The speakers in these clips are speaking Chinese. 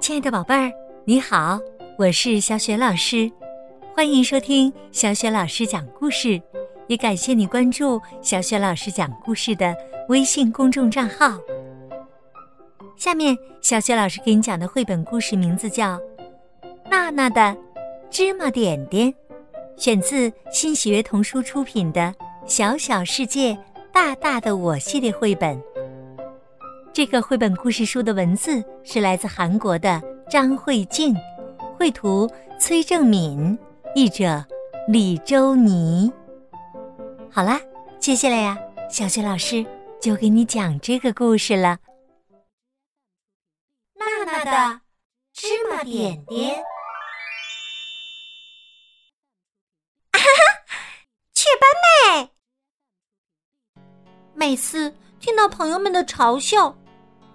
亲爱的宝贝儿，你好，我是小雪老师，欢迎收听小雪老师讲故事，也感谢你关注小雪老师讲故事的微信公众账号。下面，小雪老师给你讲的绘本故事名字叫《娜娜的芝麻点点》，选自新喜悦童书出品的《小小世界，大大的我》系列绘本。这个绘本故事书的文字是来自韩国的张慧静，绘图崔正敏，译者李周妮。好啦，接下来呀，小雪老师就给你讲这个故事了。娜娜的芝麻点点，哈哈，雀斑妹。每次听到朋友们的嘲笑。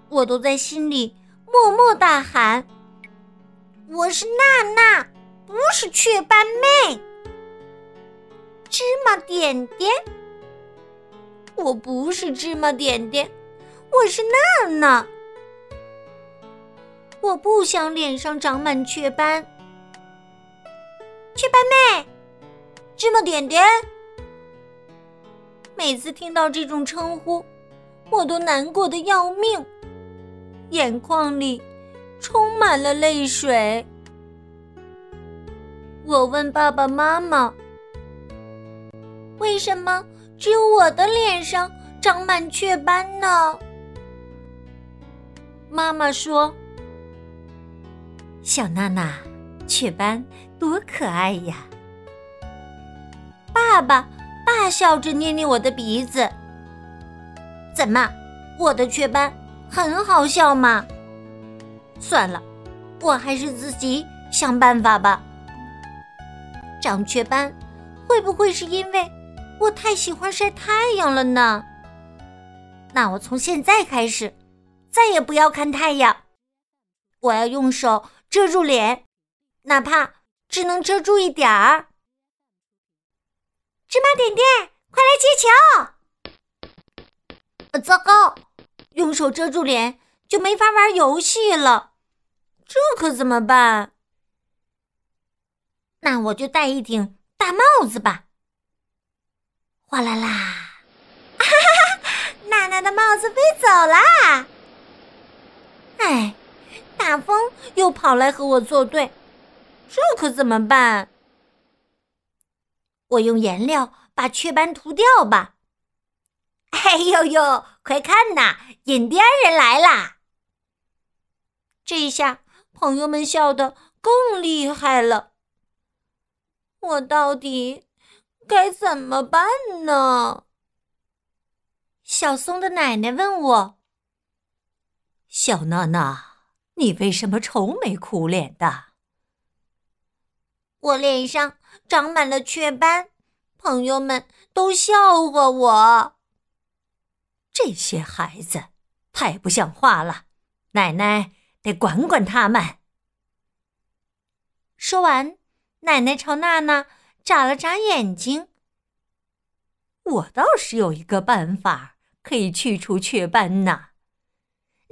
我都在心里默默大喊：“我是娜娜，不是雀斑妹。”芝麻点点，我不是芝麻点点，我是娜娜。我不想脸上长满雀斑。雀斑妹，芝麻点点，每次听到这种称呼，我都难过的要命。眼眶里充满了泪水。我问爸爸妈妈：“为什么只有我的脸上长满雀斑呢？”妈妈说：“小娜娜，雀斑多可爱呀！”爸爸大笑着捏捏我的鼻子：“怎么，我的雀斑？”很好笑嘛！算了，我还是自己想办法吧。长雀斑会不会是因为我太喜欢晒太阳了呢？那我从现在开始再也不要看太阳，我要用手遮住脸，哪怕只能遮住一点儿。芝麻点点，快来接球！糟糕！用手遮住脸就没法玩游戏了，这可怎么办？那我就戴一顶大帽子吧。哗啦啦，哈哈哈！娜娜的帽子飞走啦！哎，大风又跑来和我作对，这可怎么办？我用颜料把雀斑涂掉吧。哎呦呦！快看呐，印第安人来啦！这一下朋友们笑得更厉害了。我到底该怎么办呢？小松的奶奶问我：“小娜娜，你为什么愁眉苦脸的？”我脸上长满了雀斑，朋友们都笑话我。这些孩子太不像话了，奶奶得管管他们。说完，奶奶朝娜娜眨了眨眼睛。我倒是有一个办法可以去除雀斑呢。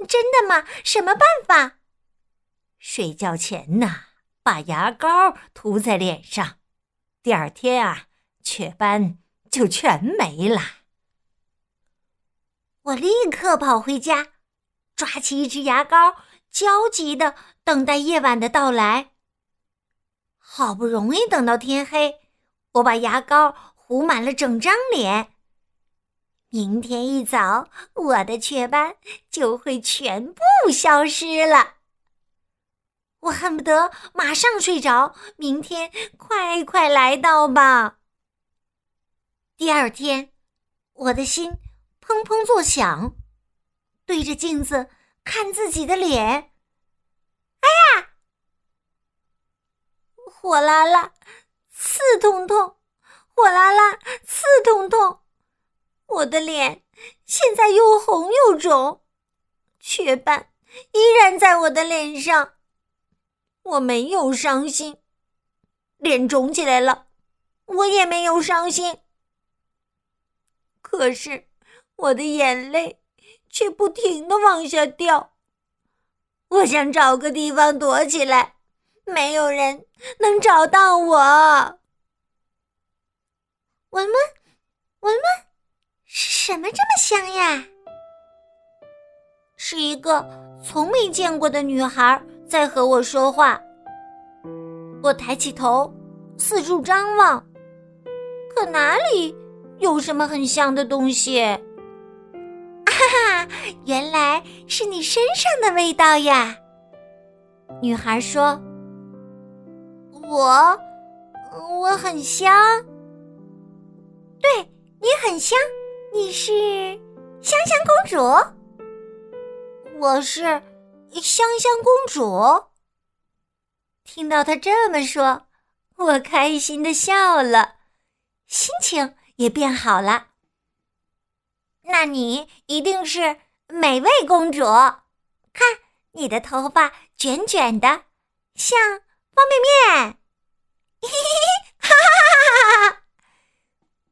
真的吗？什么办法？睡觉前呢，把牙膏涂在脸上，第二天啊，雀斑就全没了。我立刻跑回家，抓起一支牙膏，焦急的等待夜晚的到来。好不容易等到天黑，我把牙膏糊满了整张脸。明天一早，我的雀斑就会全部消失了。我恨不得马上睡着，明天快快来到吧。第二天，我的心。砰砰作响，对着镜子看自己的脸。哎呀，火辣辣，刺痛痛，火辣辣，刺痛痛。我的脸现在又红又肿，雀斑依然在我的脸上。我没有伤心，脸肿起来了，我也没有伤心。可是。我的眼泪却不停的往下掉，我想找个地方躲起来，没有人能找到我。闻闻，闻闻，是什么这么香呀？是一个从没见过的女孩在和我说话。我抬起头，四处张望，可哪里有什么很香的东西？原来是你身上的味道呀！女孩说：“我，我很香。对你很香，你是香香公主。我是香香公主。”听到她这么说，我开心的笑了，心情也变好了。那你一定是美味公主，看你的头发卷卷的，像方便面。嘿嘿嘿，哈哈哈哈！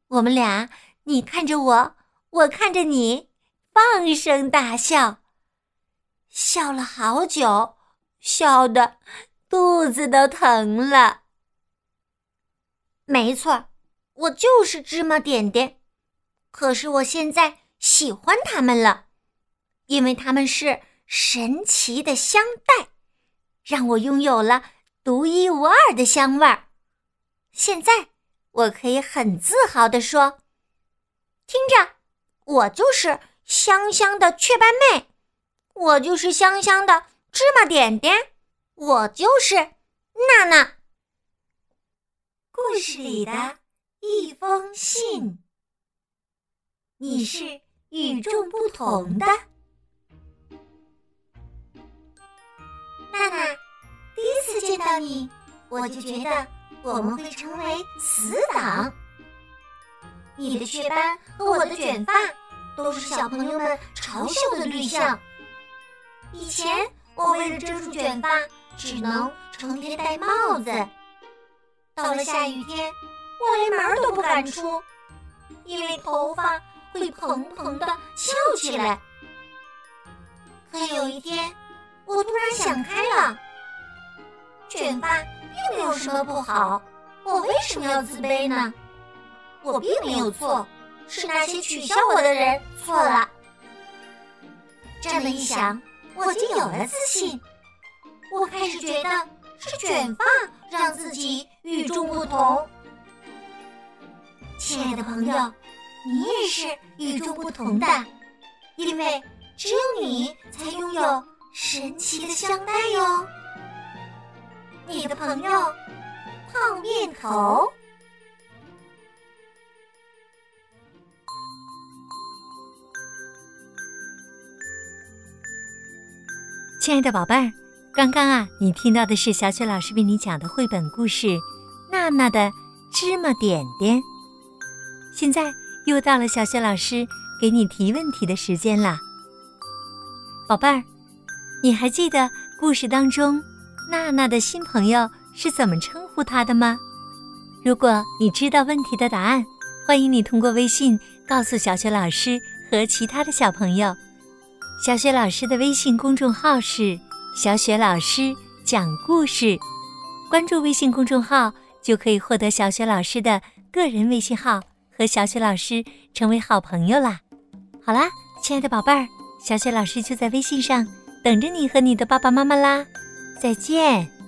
我们俩，你看着我，我看着你，放声大笑，笑了好久，笑的肚子都疼了。没错，我就是芝麻点点，可是我现在。喜欢它们了，因为它们是神奇的香袋，让我拥有了独一无二的香味儿。现在我可以很自豪地说：“听着，我就是香香的雀斑妹，我就是香香的芝麻点点，我就是娜娜。”故事里的一封信，你是。与众不同的娜娜，第一次见到你，我就觉得我们会成为死党。你的雀斑和我的卷发都是小朋友们嘲笑的对象。以前我为了遮住卷发，只能成天戴帽子。到了下雨天，我连门都不敢出，因为头发。会蓬蓬的翘起来。可有一天，我突然想开了，卷发并没有什么不好，我为什么要自卑呢？我并没有错，是那些取笑我的人错了。这么一想，我就有了自信。我开始觉得是卷发让自己与众不同。亲爱的朋友。你也是与众不同的，因为只有你才拥有神奇的香袋哟。你的朋友泡面头，亲爱的宝贝儿，刚刚啊，你听到的是小雪老师为你讲的绘本故事《娜娜的芝麻点点》，现在。又到了小雪老师给你提问题的时间了，宝贝儿，你还记得故事当中娜娜的新朋友是怎么称呼她的吗？如果你知道问题的答案，欢迎你通过微信告诉小雪老师和其他的小朋友。小雪老师的微信公众号是“小雪老师讲故事”，关注微信公众号就可以获得小雪老师的个人微信号。和小雪老师成为好朋友啦！好啦，亲爱的宝贝儿，小雪老师就在微信上等着你和你的爸爸妈妈啦！再见。